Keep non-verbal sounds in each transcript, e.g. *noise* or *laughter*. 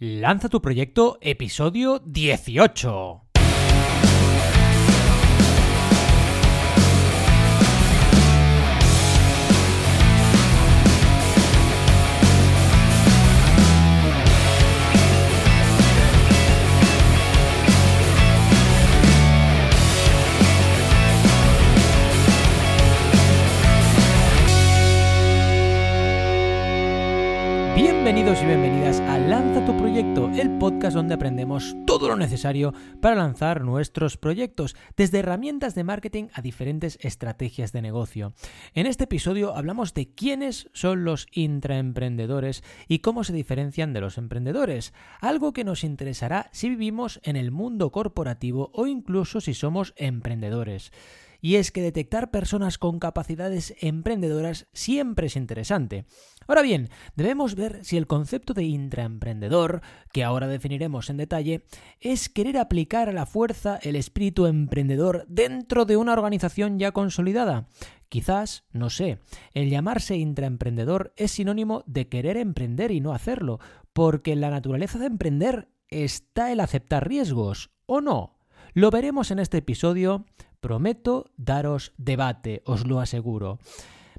Lanza tu proyecto, episodio 18. Donde aprendemos todo lo necesario para lanzar nuestros proyectos, desde herramientas de marketing a diferentes estrategias de negocio. En este episodio hablamos de quiénes son los intraemprendedores y cómo se diferencian de los emprendedores, algo que nos interesará si vivimos en el mundo corporativo o incluso si somos emprendedores y es que detectar personas con capacidades emprendedoras siempre es interesante. Ahora bien, debemos ver si el concepto de intraemprendedor, que ahora definiremos en detalle, es querer aplicar a la fuerza el espíritu emprendedor dentro de una organización ya consolidada. Quizás, no sé, el llamarse intraemprendedor es sinónimo de querer emprender y no hacerlo, porque en la naturaleza de emprender está el aceptar riesgos, ¿o no? Lo veremos en este episodio. Prometo daros debate, os lo aseguro.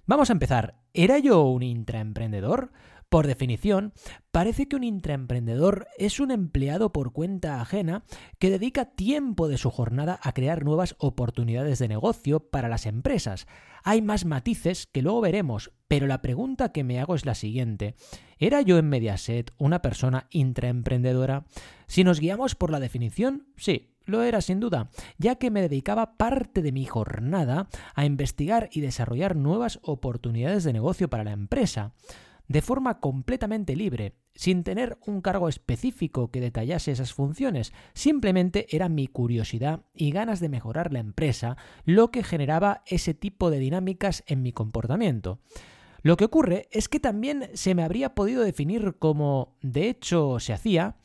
Vamos a empezar. ¿Era yo un intraemprendedor? Por definición, parece que un intraemprendedor es un empleado por cuenta ajena que dedica tiempo de su jornada a crear nuevas oportunidades de negocio para las empresas. Hay más matices que luego veremos, pero la pregunta que me hago es la siguiente. ¿Era yo en Mediaset una persona intraemprendedora? Si nos guiamos por la definición, sí, lo era sin duda, ya que me dedicaba parte de mi jornada a investigar y desarrollar nuevas oportunidades de negocio para la empresa, de forma completamente libre, sin tener un cargo específico que detallase esas funciones, simplemente era mi curiosidad y ganas de mejorar la empresa lo que generaba ese tipo de dinámicas en mi comportamiento. Lo que ocurre es que también se me habría podido definir como, de hecho, se hacía,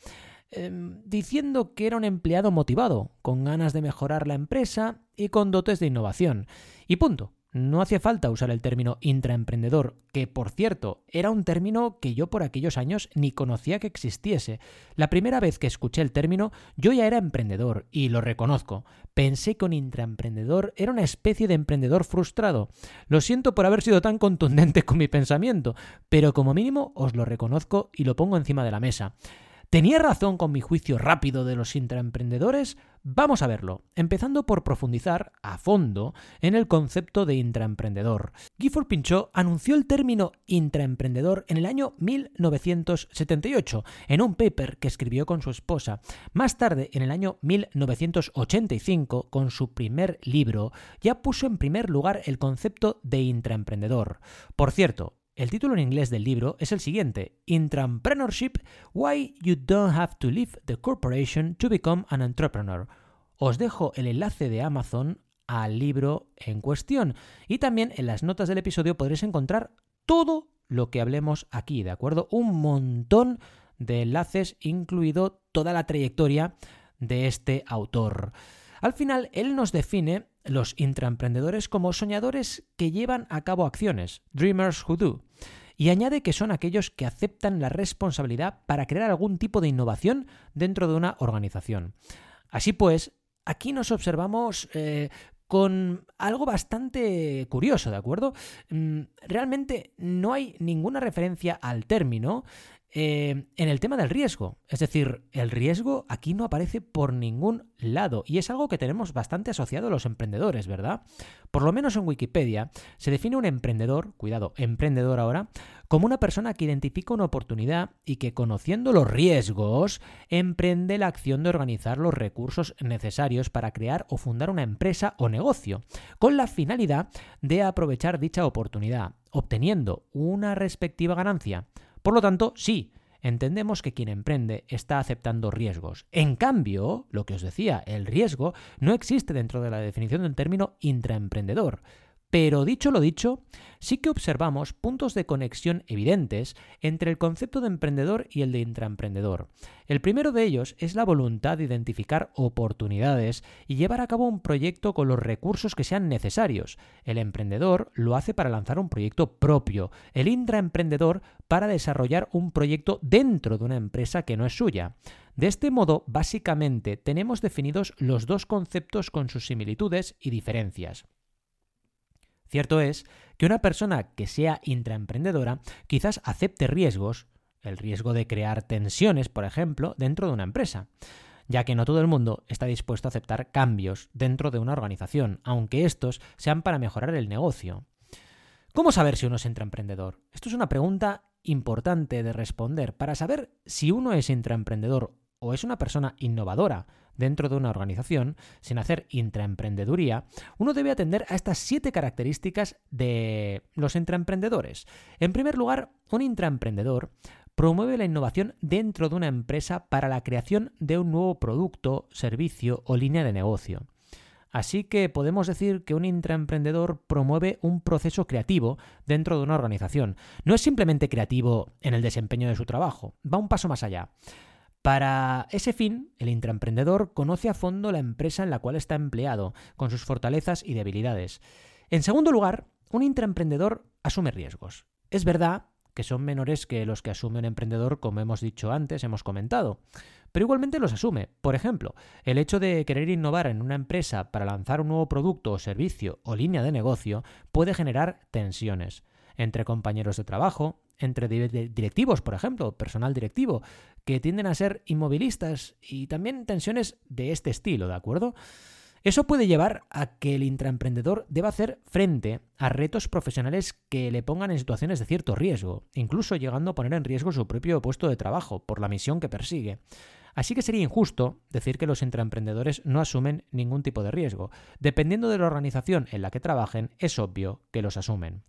Em, diciendo que era un empleado motivado, con ganas de mejorar la empresa y con dotes de innovación. Y punto. No hacía falta usar el término intraemprendedor, que por cierto era un término que yo por aquellos años ni conocía que existiese. La primera vez que escuché el término yo ya era emprendedor, y lo reconozco. Pensé que un intraemprendedor era una especie de emprendedor frustrado. Lo siento por haber sido tan contundente *laughs* con mi pensamiento, pero como mínimo os lo reconozco y lo pongo encima de la mesa. ¿Tenía razón con mi juicio rápido de los intraemprendedores? Vamos a verlo, empezando por profundizar a fondo en el concepto de intraemprendedor. Gifford Pinchot anunció el término intraemprendedor en el año 1978 en un paper que escribió con su esposa. Más tarde, en el año 1985, con su primer libro, ya puso en primer lugar el concepto de intraemprendedor. Por cierto, el título en inglés del libro es el siguiente: Intrapreneurship: Why You Don't Have to Leave the Corporation to Become an Entrepreneur. Os dejo el enlace de Amazon al libro en cuestión y también en las notas del episodio podréis encontrar todo lo que hablemos aquí, ¿de acuerdo? Un montón de enlaces, incluido toda la trayectoria de este autor. Al final, él nos define los intraemprendedores como soñadores que llevan a cabo acciones, dreamers who do, y añade que son aquellos que aceptan la responsabilidad para crear algún tipo de innovación dentro de una organización. Así pues, aquí nos observamos eh, con algo bastante curioso, ¿de acuerdo? Mm, realmente no hay ninguna referencia al término eh, en el tema del riesgo. Es decir, el riesgo aquí no aparece por ningún lado y es algo que tenemos bastante asociado a los emprendedores, ¿verdad? Por lo menos en Wikipedia se define un emprendedor, cuidado, emprendedor ahora, como una persona que identifica una oportunidad y que conociendo los riesgos emprende la acción de organizar los recursos necesarios para crear o fundar una empresa o negocio, con la finalidad de aprovechar dicha oportunidad, obteniendo una respectiva ganancia. Por lo tanto, sí, entendemos que quien emprende está aceptando riesgos. En cambio, lo que os decía, el riesgo no existe dentro de la definición del término intraemprendedor. Pero dicho lo dicho, sí que observamos puntos de conexión evidentes entre el concepto de emprendedor y el de intraemprendedor. El primero de ellos es la voluntad de identificar oportunidades y llevar a cabo un proyecto con los recursos que sean necesarios. El emprendedor lo hace para lanzar un proyecto propio, el intraemprendedor para desarrollar un proyecto dentro de una empresa que no es suya. De este modo, básicamente, tenemos definidos los dos conceptos con sus similitudes y diferencias. Cierto es que una persona que sea intraemprendedora quizás acepte riesgos, el riesgo de crear tensiones, por ejemplo, dentro de una empresa, ya que no todo el mundo está dispuesto a aceptar cambios dentro de una organización, aunque estos sean para mejorar el negocio. ¿Cómo saber si uno es intraemprendedor? Esto es una pregunta importante de responder para saber si uno es intraemprendedor o es una persona innovadora dentro de una organización, sin hacer intraemprendeduría, uno debe atender a estas siete características de los intraemprendedores. En primer lugar, un intraemprendedor promueve la innovación dentro de una empresa para la creación de un nuevo producto, servicio o línea de negocio. Así que podemos decir que un intraemprendedor promueve un proceso creativo dentro de una organización. No es simplemente creativo en el desempeño de su trabajo, va un paso más allá. Para ese fin, el intraemprendedor conoce a fondo la empresa en la cual está empleado, con sus fortalezas y debilidades. En segundo lugar, un intraemprendedor asume riesgos. Es verdad que son menores que los que asume un emprendedor, como hemos dicho antes, hemos comentado. Pero igualmente los asume. Por ejemplo, el hecho de querer innovar en una empresa para lanzar un nuevo producto o servicio o línea de negocio puede generar tensiones entre compañeros de trabajo, entre directivos, por ejemplo, personal directivo, que tienden a ser inmovilistas y también tensiones de este estilo, ¿de acuerdo? Eso puede llevar a que el intraemprendedor deba hacer frente a retos profesionales que le pongan en situaciones de cierto riesgo, incluso llegando a poner en riesgo su propio puesto de trabajo por la misión que persigue. Así que sería injusto decir que los intraemprendedores no asumen ningún tipo de riesgo. Dependiendo de la organización en la que trabajen, es obvio que los asumen.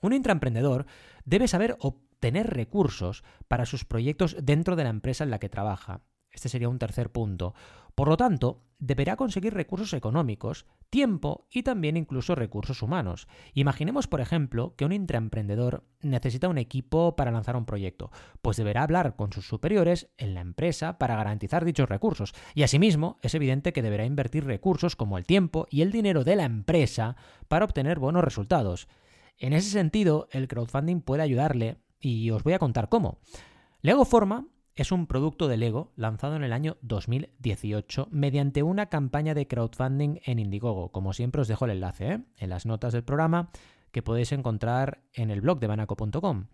Un intraemprendedor debe saber obtener recursos para sus proyectos dentro de la empresa en la que trabaja. Este sería un tercer punto. Por lo tanto, deberá conseguir recursos económicos, tiempo y también incluso recursos humanos. Imaginemos, por ejemplo, que un intraemprendedor necesita un equipo para lanzar un proyecto, pues deberá hablar con sus superiores en la empresa para garantizar dichos recursos. Y asimismo, es evidente que deberá invertir recursos como el tiempo y el dinero de la empresa para obtener buenos resultados. En ese sentido, el crowdfunding puede ayudarle y os voy a contar cómo. Lego Forma es un producto de Lego lanzado en el año 2018 mediante una campaña de crowdfunding en Indiegogo. Como siempre os dejo el enlace ¿eh? en las notas del programa que podéis encontrar en el blog de banaco.com.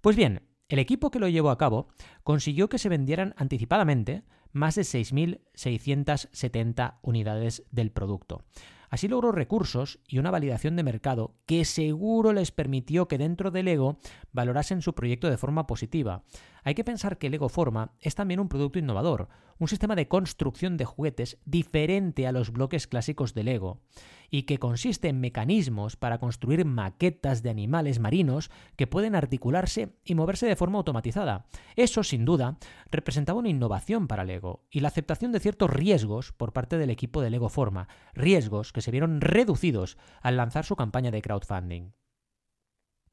Pues bien, el equipo que lo llevó a cabo consiguió que se vendieran anticipadamente más de 6.670 unidades del producto. Así logró recursos y una validación de mercado que seguro les permitió que dentro del Lego valorasen su proyecto de forma positiva. Hay que pensar que Lego Forma es también un producto innovador, un sistema de construcción de juguetes diferente a los bloques clásicos de Lego, y que consiste en mecanismos para construir maquetas de animales marinos que pueden articularse y moverse de forma automatizada. Eso, sin duda, representaba una innovación para Lego y la aceptación de ciertos riesgos por parte del equipo de Lego Forma, riesgos que se vieron reducidos al lanzar su campaña de crowdfunding.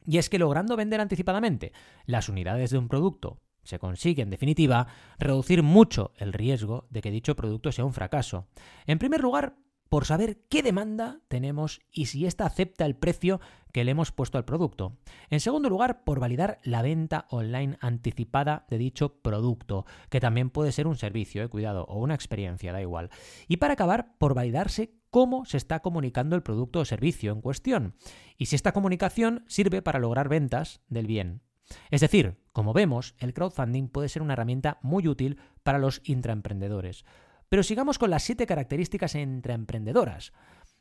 Y es que logrando vender anticipadamente las unidades de un producto, se consigue, en definitiva, reducir mucho el riesgo de que dicho producto sea un fracaso. En primer lugar, por saber qué demanda tenemos y si ésta acepta el precio que le hemos puesto al producto. En segundo lugar, por validar la venta online anticipada de dicho producto, que también puede ser un servicio, eh, cuidado, o una experiencia, da igual. Y para acabar, por validarse cómo se está comunicando el producto o servicio en cuestión, y si esta comunicación sirve para lograr ventas del bien. Es decir, como vemos, el crowdfunding puede ser una herramienta muy útil para los intraemprendedores. Pero sigamos con las siete características intraemprendedoras.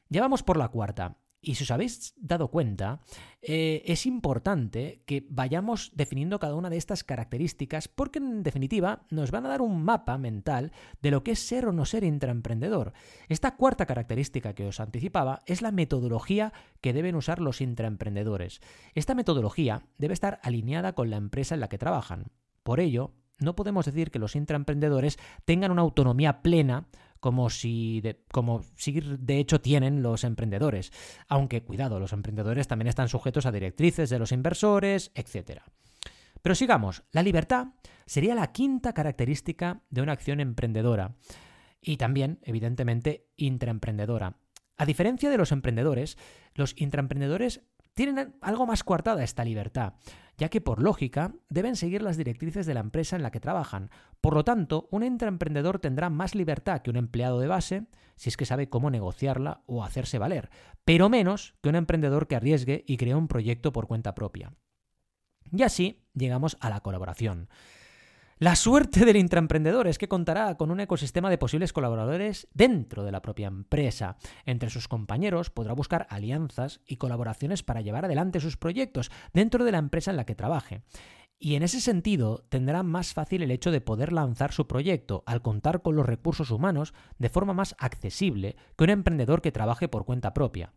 Ya vamos por la cuarta. Y si os habéis dado cuenta, eh, es importante que vayamos definiendo cada una de estas características porque en definitiva nos van a dar un mapa mental de lo que es ser o no ser intraemprendedor. Esta cuarta característica que os anticipaba es la metodología que deben usar los intraemprendedores. Esta metodología debe estar alineada con la empresa en la que trabajan. Por ello, no podemos decir que los intraemprendedores tengan una autonomía plena como si, de, como si de hecho tienen los emprendedores. Aunque, cuidado, los emprendedores también están sujetos a directrices de los inversores, etc. Pero sigamos, la libertad sería la quinta característica de una acción emprendedora y también, evidentemente, intraemprendedora. A diferencia de los emprendedores, los intraemprendedores tienen algo más coartada esta libertad, ya que por lógica deben seguir las directrices de la empresa en la que trabajan. Por lo tanto, un intraemprendedor tendrá más libertad que un empleado de base, si es que sabe cómo negociarla o hacerse valer, pero menos que un emprendedor que arriesgue y cree un proyecto por cuenta propia. Y así llegamos a la colaboración. La suerte del intraemprendedor es que contará con un ecosistema de posibles colaboradores dentro de la propia empresa. Entre sus compañeros podrá buscar alianzas y colaboraciones para llevar adelante sus proyectos dentro de la empresa en la que trabaje. Y en ese sentido tendrá más fácil el hecho de poder lanzar su proyecto al contar con los recursos humanos de forma más accesible que un emprendedor que trabaje por cuenta propia.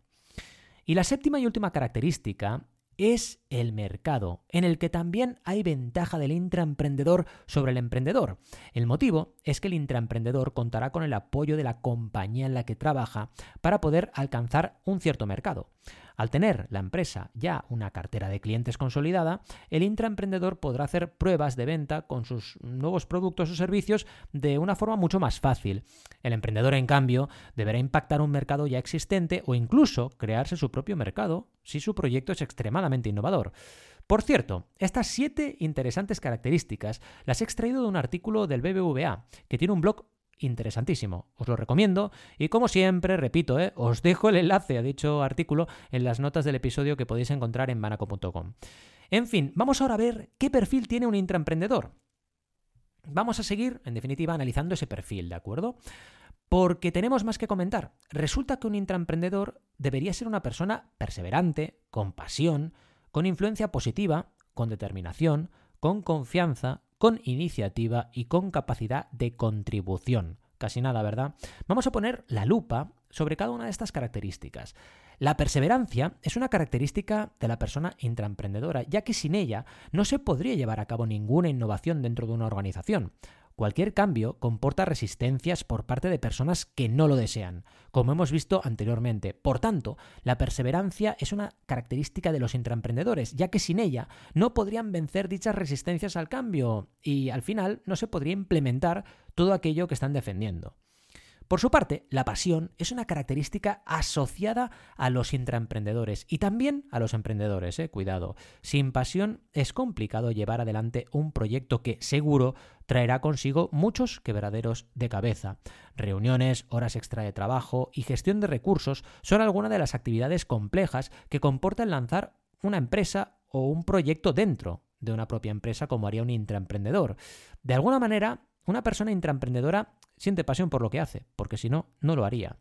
Y la séptima y última característica es el mercado, en el que también hay ventaja del intraemprendedor sobre el emprendedor. El motivo es que el intraemprendedor contará con el apoyo de la compañía en la que trabaja para poder alcanzar un cierto mercado. Al tener la empresa ya una cartera de clientes consolidada, el intraemprendedor podrá hacer pruebas de venta con sus nuevos productos o servicios de una forma mucho más fácil. El emprendedor, en cambio, deberá impactar un mercado ya existente o incluso crearse su propio mercado si su proyecto es extremadamente innovador. Por cierto, estas siete interesantes características las he extraído de un artículo del BBVA, que tiene un blog interesantísimo. Os lo recomiendo y como siempre, repito, ¿eh? os dejo el enlace a dicho artículo en las notas del episodio que podéis encontrar en manaco.com. En fin, vamos ahora a ver qué perfil tiene un intraemprendedor. Vamos a seguir, en definitiva, analizando ese perfil, ¿de acuerdo? Porque tenemos más que comentar. Resulta que un intraemprendedor debería ser una persona perseverante, con pasión, con influencia positiva, con determinación, con confianza, con iniciativa y con capacidad de contribución. Casi nada, ¿verdad? Vamos a poner la lupa sobre cada una de estas características. La perseverancia es una característica de la persona intraemprendedora, ya que sin ella no se podría llevar a cabo ninguna innovación dentro de una organización. Cualquier cambio comporta resistencias por parte de personas que no lo desean, como hemos visto anteriormente. Por tanto, la perseverancia es una característica de los intraemprendedores, ya que sin ella no podrían vencer dichas resistencias al cambio y al final no se podría implementar todo aquello que están defendiendo. Por su parte, la pasión es una característica asociada a los intraemprendedores y también a los emprendedores, eh, cuidado. Sin pasión es complicado llevar adelante un proyecto que seguro traerá consigo muchos quebraderos de cabeza. Reuniones, horas extra de trabajo y gestión de recursos son algunas de las actividades complejas que comporta el lanzar una empresa o un proyecto dentro de una propia empresa como haría un intraemprendedor. De alguna manera, una persona intraemprendedora siente pasión por lo que hace, porque si no, no lo haría.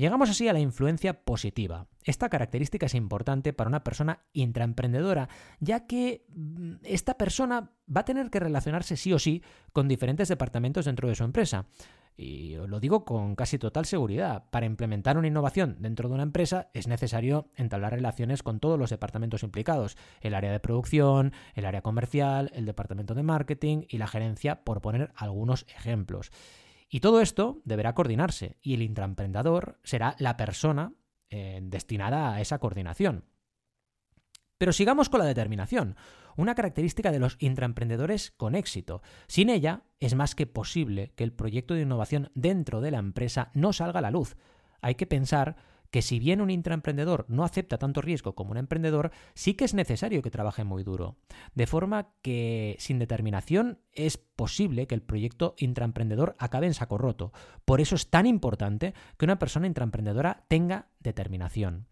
Llegamos así a la influencia positiva. Esta característica es importante para una persona intraemprendedora, ya que mm, esta persona va a tener que relacionarse sí o sí con diferentes departamentos dentro de su empresa. Y lo digo con casi total seguridad. Para implementar una innovación dentro de una empresa es necesario entablar relaciones con todos los departamentos implicados. El área de producción, el área comercial, el departamento de marketing y la gerencia, por poner algunos ejemplos. Y todo esto deberá coordinarse y el intraemprendedor será la persona eh, destinada a esa coordinación. Pero sigamos con la determinación, una característica de los intraemprendedores con éxito. Sin ella, es más que posible que el proyecto de innovación dentro de la empresa no salga a la luz. Hay que pensar que si bien un intraemprendedor no acepta tanto riesgo como un emprendedor, sí que es necesario que trabaje muy duro. De forma que sin determinación es posible que el proyecto intraemprendedor acabe en saco roto. Por eso es tan importante que una persona intraemprendedora tenga determinación.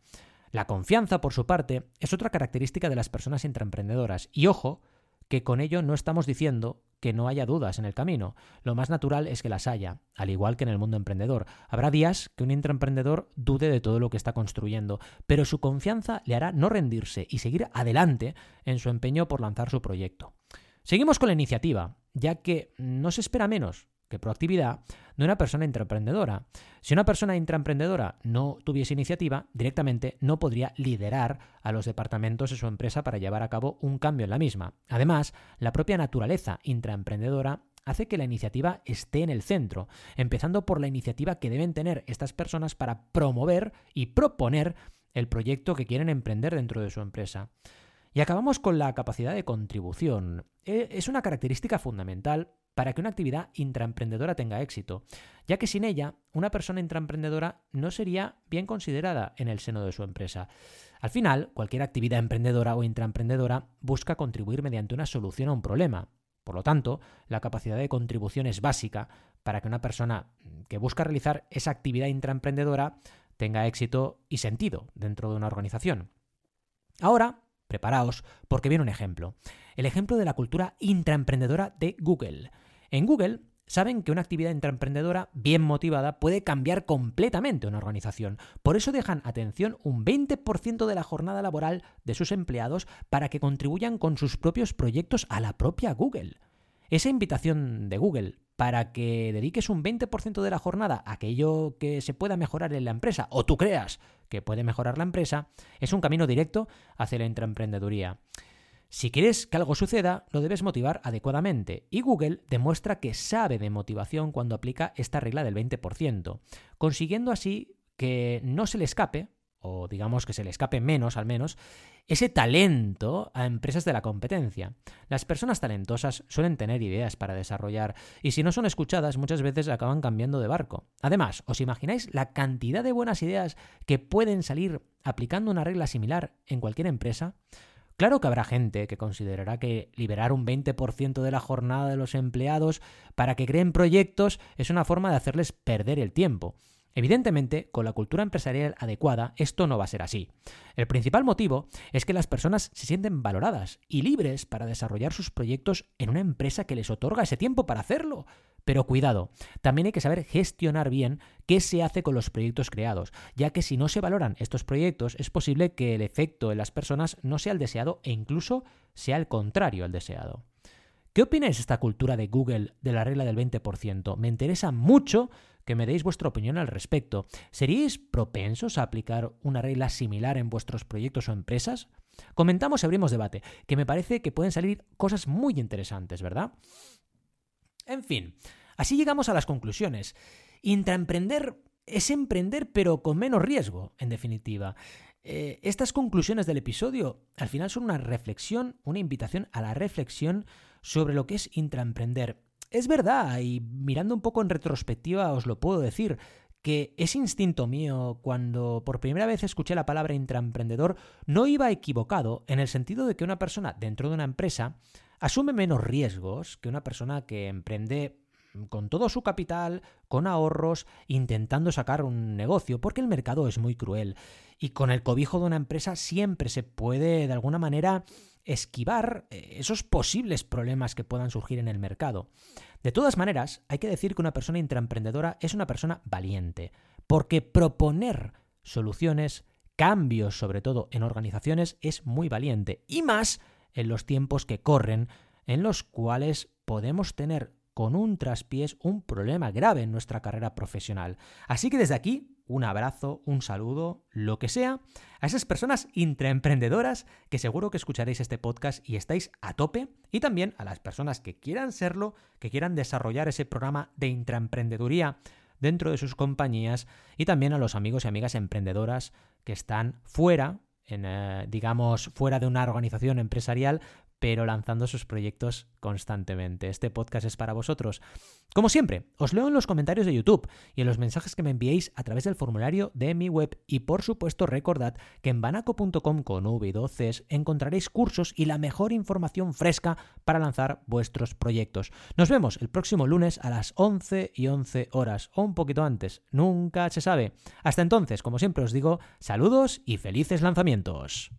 La confianza, por su parte, es otra característica de las personas intraemprendedoras. Y ojo, que con ello no estamos diciendo que no haya dudas en el camino. Lo más natural es que las haya, al igual que en el mundo emprendedor. Habrá días que un intraemprendedor dude de todo lo que está construyendo, pero su confianza le hará no rendirse y seguir adelante en su empeño por lanzar su proyecto. Seguimos con la iniciativa, ya que no se espera menos que proactividad de una persona intraemprendedora. Si una persona intraemprendedora no tuviese iniciativa, directamente no podría liderar a los departamentos de su empresa para llevar a cabo un cambio en la misma. Además, la propia naturaleza intraemprendedora hace que la iniciativa esté en el centro, empezando por la iniciativa que deben tener estas personas para promover y proponer el proyecto que quieren emprender dentro de su empresa. Y acabamos con la capacidad de contribución. E, es una característica fundamental para que una actividad intraemprendedora tenga éxito, ya que sin ella, una persona intraemprendedora no sería bien considerada en el seno de su empresa. Al final, cualquier actividad emprendedora o intraemprendedora busca contribuir mediante una solución a un problema. Por lo tanto, la capacidad de contribución es básica para que una persona que busca realizar esa actividad intraemprendedora tenga éxito y sentido dentro de una organización. Ahora, preparaos porque viene un ejemplo. El ejemplo de la cultura intraemprendedora de Google. En Google saben que una actividad intraemprendedora bien motivada puede cambiar completamente una organización. Por eso dejan, atención, un 20% de la jornada laboral de sus empleados para que contribuyan con sus propios proyectos a la propia Google. Esa invitación de Google para que dediques un 20% de la jornada a aquello que se pueda mejorar en la empresa o tú creas que puede mejorar la empresa, es un camino directo hacia la intraemprendeduría. Si quieres que algo suceda, lo debes motivar adecuadamente, y Google demuestra que sabe de motivación cuando aplica esta regla del 20%, consiguiendo así que no se le escape, o digamos que se le escape menos al menos, ese talento a empresas de la competencia. Las personas talentosas suelen tener ideas para desarrollar y si no son escuchadas muchas veces acaban cambiando de barco. Además, ¿os imagináis la cantidad de buenas ideas que pueden salir aplicando una regla similar en cualquier empresa? Claro que habrá gente que considerará que liberar un 20% de la jornada de los empleados para que creen proyectos es una forma de hacerles perder el tiempo. Evidentemente, con la cultura empresarial adecuada, esto no va a ser así. El principal motivo es que las personas se sienten valoradas y libres para desarrollar sus proyectos en una empresa que les otorga ese tiempo para hacerlo. Pero cuidado, también hay que saber gestionar bien qué se hace con los proyectos creados, ya que si no se valoran estos proyectos es posible que el efecto en las personas no sea el deseado e incluso sea el contrario al deseado. ¿Qué opináis esta cultura de Google de la regla del 20%? Me interesa mucho que me deis vuestra opinión al respecto. ¿Seríais propensos a aplicar una regla similar en vuestros proyectos o empresas? Comentamos y abrimos debate, que me parece que pueden salir cosas muy interesantes, ¿verdad? En fin, así llegamos a las conclusiones. Intraemprender es emprender pero con menos riesgo, en definitiva. Eh, estas conclusiones del episodio al final son una reflexión, una invitación a la reflexión sobre lo que es intraemprender. Es verdad, y mirando un poco en retrospectiva os lo puedo decir, que ese instinto mío cuando por primera vez escuché la palabra intraemprendedor no iba equivocado en el sentido de que una persona dentro de una empresa asume menos riesgos que una persona que emprende con todo su capital, con ahorros, intentando sacar un negocio, porque el mercado es muy cruel. Y con el cobijo de una empresa siempre se puede, de alguna manera, esquivar eh, esos posibles problemas que puedan surgir en el mercado. De todas maneras, hay que decir que una persona intraemprendedora es una persona valiente, porque proponer soluciones, cambios sobre todo en organizaciones, es muy valiente. Y más en los tiempos que corren, en los cuales podemos tener con un traspiés un problema grave en nuestra carrera profesional. Así que desde aquí, un abrazo, un saludo, lo que sea, a esas personas intraemprendedoras que seguro que escucharéis este podcast y estáis a tope, y también a las personas que quieran serlo, que quieran desarrollar ese programa de intraemprendeduría dentro de sus compañías, y también a los amigos y amigas emprendedoras que están fuera en, eh, digamos, fuera de una organización empresarial, pero lanzando sus proyectos constantemente. Este podcast es para vosotros. Como siempre, os leo en los comentarios de YouTube y en los mensajes que me enviéis a través del formulario de mi web y por supuesto recordad que en banaco.com con v 2 encontraréis cursos y la mejor información fresca para lanzar vuestros proyectos. Nos vemos el próximo lunes a las 11 y 11 horas o un poquito antes, nunca se sabe. Hasta entonces, como siempre os digo, saludos y felices lanzamientos.